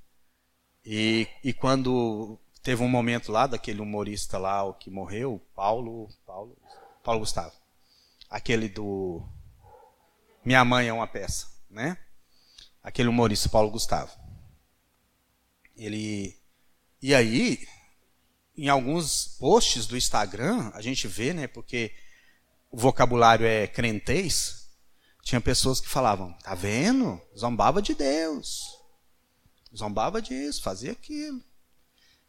E, e quando teve um momento lá daquele humorista lá, o que morreu, Paulo, Paulo, Paulo Gustavo, aquele do Minha Mãe é uma peça, né? Aquele humorista Paulo Gustavo. Ele e aí em alguns posts do Instagram, a gente vê, né, porque o vocabulário é crentez, tinha pessoas que falavam, tá vendo? Zombava de Deus. Zombava disso, fazia aquilo.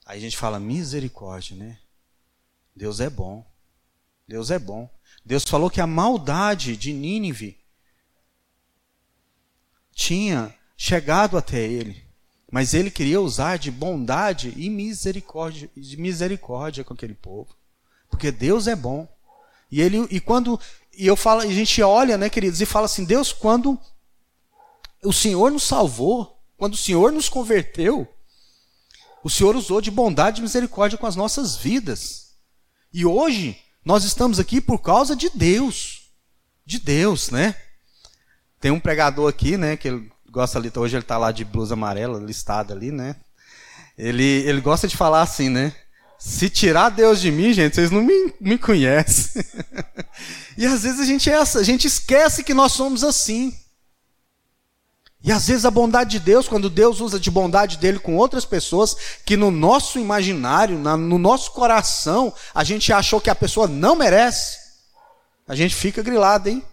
Aí a gente fala, misericórdia, né? Deus é bom. Deus é bom. Deus falou que a maldade de Nínive tinha chegado até ele. Mas ele queria usar de bondade e misericórdia, de misericórdia com aquele povo. Porque Deus é bom. E ele e quando e eu falo, a gente olha, né, queridos, e fala assim: "Deus, quando o Senhor nos salvou, quando o Senhor nos converteu, o Senhor usou de bondade e misericórdia com as nossas vidas. E hoje nós estamos aqui por causa de Deus. De Deus, né? Tem um pregador aqui, né, que ele gosta ali, hoje ele está lá de blusa amarela, listado ali, né? Ele, ele gosta de falar assim, né? Se tirar Deus de mim, gente, vocês não me, me conhecem. e às vezes a gente é a gente esquece que nós somos assim. E às vezes a bondade de Deus, quando Deus usa de bondade dele com outras pessoas, que no nosso imaginário, na, no nosso coração, a gente achou que a pessoa não merece, a gente fica grilado, hein?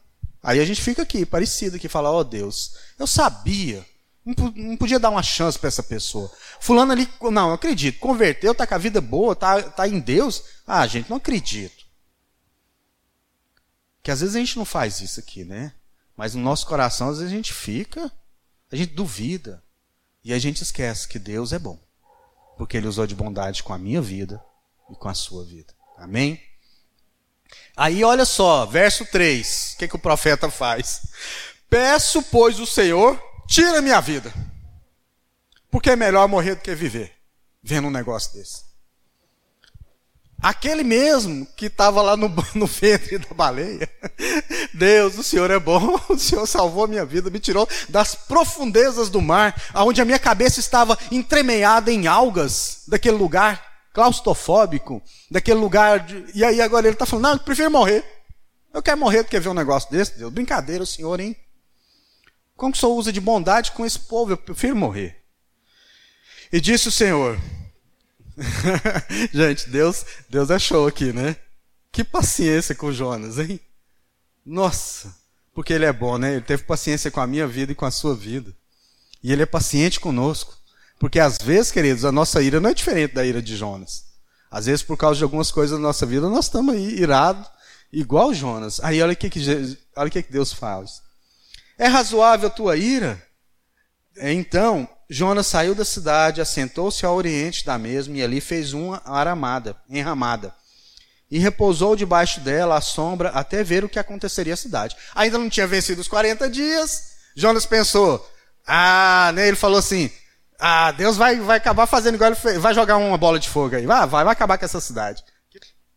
Aí a gente fica aqui, parecido, que fala, ó oh, Deus, eu sabia, não podia dar uma chance para essa pessoa. Fulano ali, não, eu acredito, converteu, tá com a vida boa, tá, tá em Deus. Ah, gente, não acredito. Que às vezes a gente não faz isso aqui, né? Mas no nosso coração, às vezes a gente fica, a gente duvida. E a gente esquece que Deus é bom. Porque Ele usou de bondade com a minha vida e com a sua vida. Amém? Aí olha só, verso 3, o que, que o profeta faz? Peço, pois, o Senhor, tira minha vida. Porque é melhor morrer do que viver, vendo um negócio desse. Aquele mesmo que estava lá no, no ventre da baleia. Deus, o Senhor é bom, o Senhor salvou a minha vida, me tirou das profundezas do mar, onde a minha cabeça estava entremeada em algas daquele lugar claustrofóbico, daquele lugar. De... E aí agora ele está falando: não, eu prefiro morrer. Eu quero morrer do que ver um negócio desse, Deus. Brincadeira, o senhor, hein? Como que o senhor usa de bondade com esse povo? Eu prefiro morrer. E disse o Senhor. Gente, Deus, Deus é show aqui, né? Que paciência com Jonas, hein? Nossa, porque ele é bom, né? Ele teve paciência com a minha vida e com a sua vida. E ele é paciente conosco. Porque às vezes, queridos, a nossa ira não é diferente da ira de Jonas. Às vezes, por causa de algumas coisas da nossa vida, nós estamos aí irados, igual Jonas. Aí olha o que, que, olha que, que Deus faz. É razoável a tua ira? Então, Jonas saiu da cidade, assentou-se ao oriente da mesma e ali fez uma aramada, enramada. E repousou debaixo dela à sombra até ver o que aconteceria à cidade. Ainda não tinha vencido os 40 dias. Jonas pensou, ah, né? Ele falou assim: ah, Deus vai, vai acabar fazendo igual ele fez, vai jogar uma bola de fogo aí, vai, vai, acabar com essa cidade.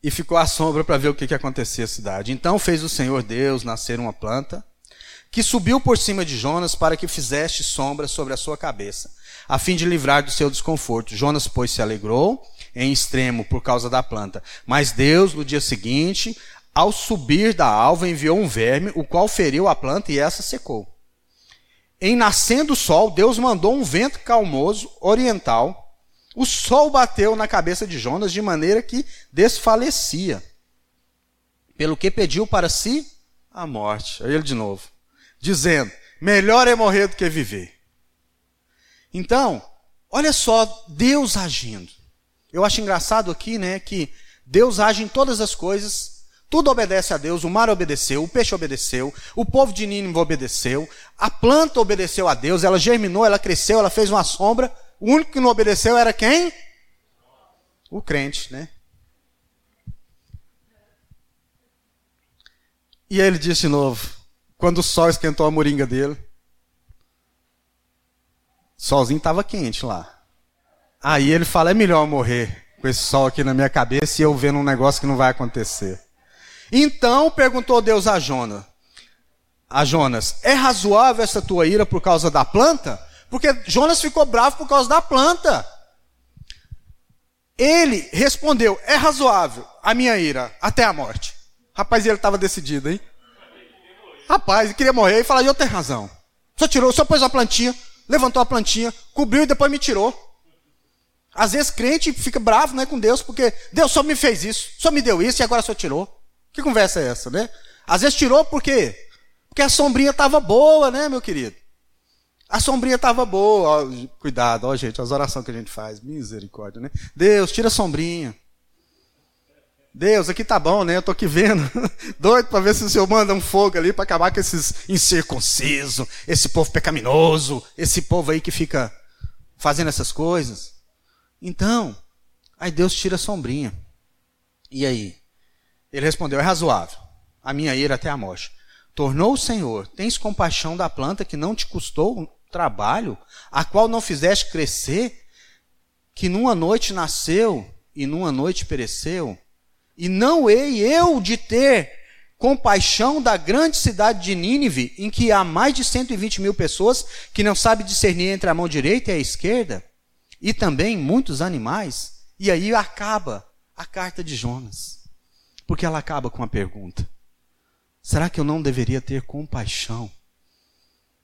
E ficou à sombra para ver o que, que acontecia à cidade. Então fez o Senhor Deus nascer uma planta, que subiu por cima de Jonas para que fizeste sombra sobre a sua cabeça, a fim de livrar do seu desconforto. Jonas, pois, se alegrou em extremo por causa da planta. Mas Deus, no dia seguinte, ao subir da alva, enviou um verme, o qual feriu a planta e essa secou. Em nascendo o sol, Deus mandou um vento calmoso oriental. O sol bateu na cabeça de Jonas de maneira que desfalecia. Pelo que pediu para si a morte. Aí ele de novo, dizendo: melhor é morrer do que viver. Então, olha só Deus agindo. Eu acho engraçado aqui, né, que Deus age em todas as coisas tudo obedece a Deus, o mar obedeceu, o peixe obedeceu, o povo de Nínive obedeceu, a planta obedeceu a Deus, ela germinou, ela cresceu, ela fez uma sombra. O único que não obedeceu era quem? O crente, né? E ele disse de novo, quando o sol esquentou a moringa dele, solzinho estava quente lá. Aí ele fala, é melhor morrer com esse sol aqui na minha cabeça e eu vendo um negócio que não vai acontecer. Então perguntou Deus a Jonas: a Jonas, é razoável essa tua ira por causa da planta? Porque Jonas ficou bravo por causa da planta. Ele respondeu: É razoável a minha ira até a morte. Rapaz, ele estava decidido, hein? Rapaz, ele queria morrer e falar: Eu tenho razão. Só tirou, só pôs a plantinha, levantou a plantinha, cobriu e depois me tirou. Às vezes crente fica bravo né, com Deus, porque Deus só me fez isso, só me deu isso e agora só tirou. Que conversa é essa, né? Às vezes tirou por quê? Porque a sombrinha estava boa, né, meu querido? A sombrinha estava boa. Ó, cuidado, ó, gente, as orações que a gente faz. Misericórdia, né? Deus, tira a sombrinha. Deus, aqui tá bom, né? Eu tô aqui vendo. Doido para ver se o Senhor manda um fogo ali para acabar com esses incircuncisos, esse povo pecaminoso, esse povo aí que fica fazendo essas coisas. Então, aí Deus tira a sombrinha. E aí? Ele respondeu: é razoável. A minha ira até a morte. Tornou o Senhor: Tens compaixão da planta que não te custou trabalho, a qual não fizeste crescer, que numa noite nasceu e numa noite pereceu? E não hei eu de ter compaixão da grande cidade de Nínive, em que há mais de 120 mil pessoas que não sabem discernir entre a mão direita e a esquerda, e também muitos animais. E aí acaba a carta de Jonas, porque ela acaba com a pergunta: será que eu não deveria ter compaixão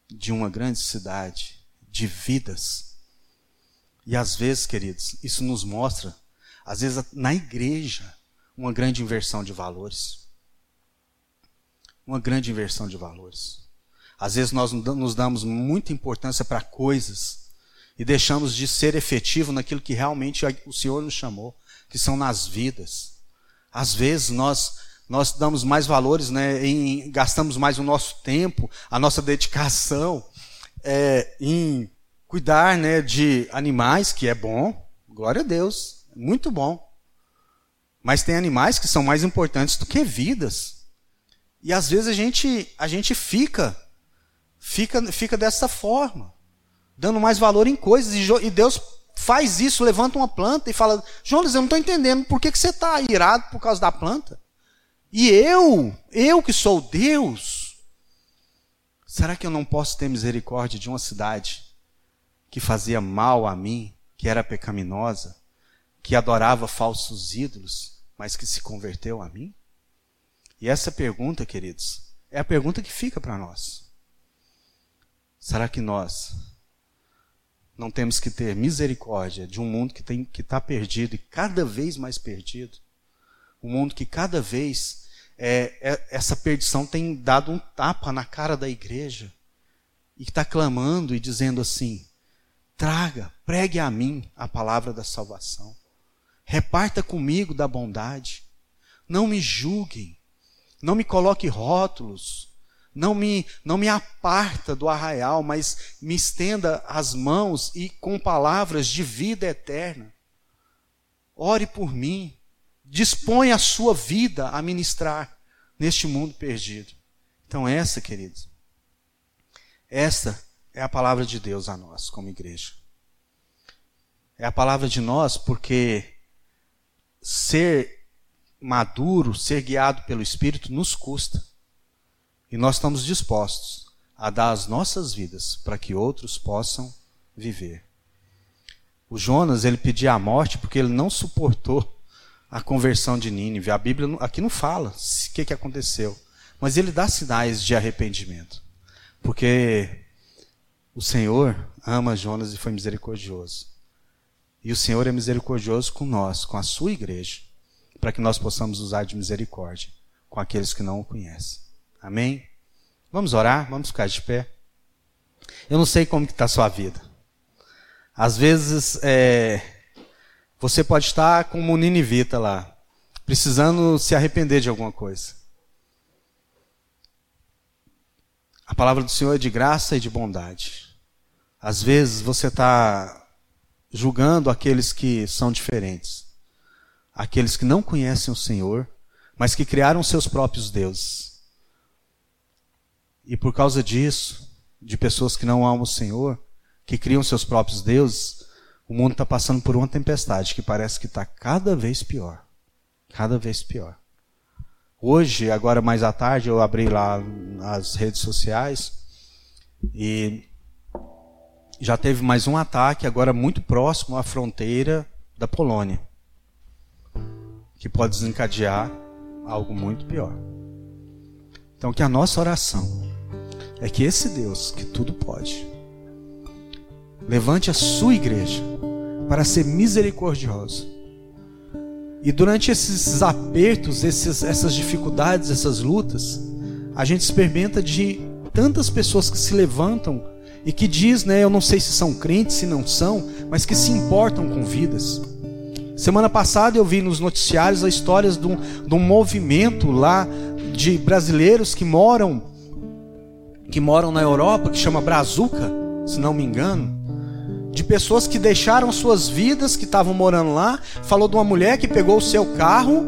de uma grande cidade, de vidas? E às vezes, queridos, isso nos mostra, às vezes na igreja, uma grande inversão de valores. Uma grande inversão de valores. Às vezes nós nos damos muita importância para coisas e deixamos de ser efetivo naquilo que realmente o Senhor nos chamou, que são nas vidas. Às vezes nós nós damos mais valores, né, em, gastamos mais o nosso tempo, a nossa dedicação é, em cuidar, né, de animais, que é bom, glória a Deus, muito bom. Mas tem animais que são mais importantes do que vidas. E às vezes a gente, a gente fica, fica, fica dessa forma, dando mais valor em coisas. E Deus faz isso, levanta uma planta e fala: Jonas, eu não estou entendendo por que, que você está irado por causa da planta. E eu, eu que sou Deus, será que eu não posso ter misericórdia de uma cidade que fazia mal a mim, que era pecaminosa? que adorava falsos ídolos, mas que se converteu a mim? E essa pergunta, queridos, é a pergunta que fica para nós. Será que nós não temos que ter misericórdia de um mundo que que está perdido e cada vez mais perdido? Um mundo que cada vez é, é, essa perdição tem dado um tapa na cara da igreja e está clamando e dizendo assim: traga, pregue a mim a palavra da salvação. Reparta comigo da bondade. Não me julguem. Não me coloque rótulos. Não me, não me aparta do arraial, mas me estenda as mãos e com palavras de vida eterna. Ore por mim. Dispõe a sua vida a ministrar neste mundo perdido. Então, essa, queridos, essa é a palavra de Deus a nós, como igreja. É a palavra de nós porque ser maduro, ser guiado pelo Espírito, nos custa. E nós estamos dispostos a dar as nossas vidas para que outros possam viver. O Jonas, ele pedia a morte porque ele não suportou a conversão de Nínive. A Bíblia aqui não fala o que, que aconteceu, mas ele dá sinais de arrependimento. Porque o Senhor ama Jonas e foi misericordioso. E o Senhor é misericordioso com nós, com a sua igreja, para que nós possamos usar de misericórdia com aqueles que não o conhecem. Amém? Vamos orar? Vamos ficar de pé? Eu não sei como está a sua vida. Às vezes, é, você pode estar como um ninivita lá, precisando se arrepender de alguma coisa. A palavra do Senhor é de graça e de bondade. Às vezes você está julgando aqueles que são diferentes, aqueles que não conhecem o Senhor, mas que criaram seus próprios deuses. E por causa disso, de pessoas que não amam o Senhor, que criam seus próprios deuses, o mundo está passando por uma tempestade que parece que está cada vez pior. Cada vez pior. Hoje, agora mais à tarde, eu abri lá as redes sociais e já teve mais um ataque, agora muito próximo à fronteira da Polônia. que pode desencadear algo muito pior. Então, que a nossa oração é que esse Deus, que tudo pode, levante a sua igreja para ser misericordioso. E durante esses apertos, esses, essas dificuldades, essas lutas, a gente experimenta de tantas pessoas que se levantam e que diz, né, eu não sei se são crentes, se não são, mas que se importam com vidas. Semana passada eu vi nos noticiários as histórias de um, de um movimento lá de brasileiros que moram que moram na Europa, que chama Brazuca, se não me engano, de pessoas que deixaram suas vidas, que estavam morando lá. Falou de uma mulher que pegou o seu carro,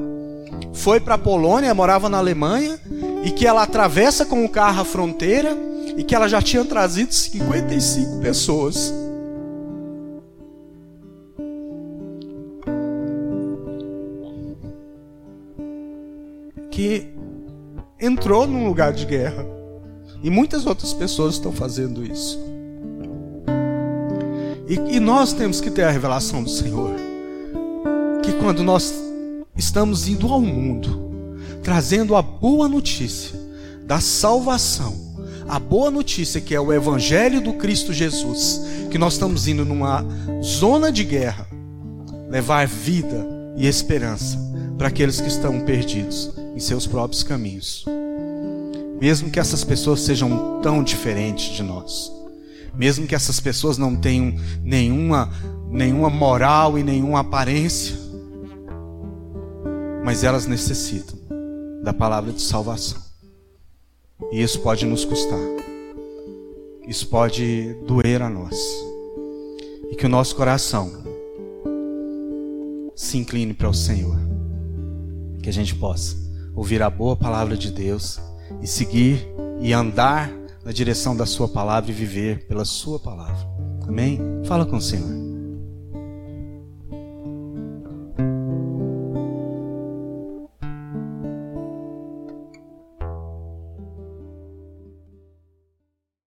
foi para a Polônia, morava na Alemanha, e que ela atravessa com o carro a fronteira e que ela já tinha trazido 55 pessoas. Que entrou num lugar de guerra. E muitas outras pessoas estão fazendo isso. E, e, nós temos que ter a revelação do Senhor. Que quando nós estamos indo ao mundo, trazendo a boa notícia da salvação, a boa notícia que é o Evangelho do Cristo Jesus, que nós estamos indo numa zona de guerra, levar vida e esperança para aqueles que estão perdidos em seus próprios caminhos. Mesmo que essas pessoas sejam tão diferentes de nós, mesmo que essas pessoas não tenham nenhuma, nenhuma moral e nenhuma aparência, mas elas necessitam da palavra de salvação. E isso pode nos custar. Isso pode doer a nós. E que o nosso coração se incline para o Senhor. Que a gente possa ouvir a boa palavra de Deus e seguir e andar na direção da Sua palavra e viver pela Sua palavra. Amém? Fala com o Senhor.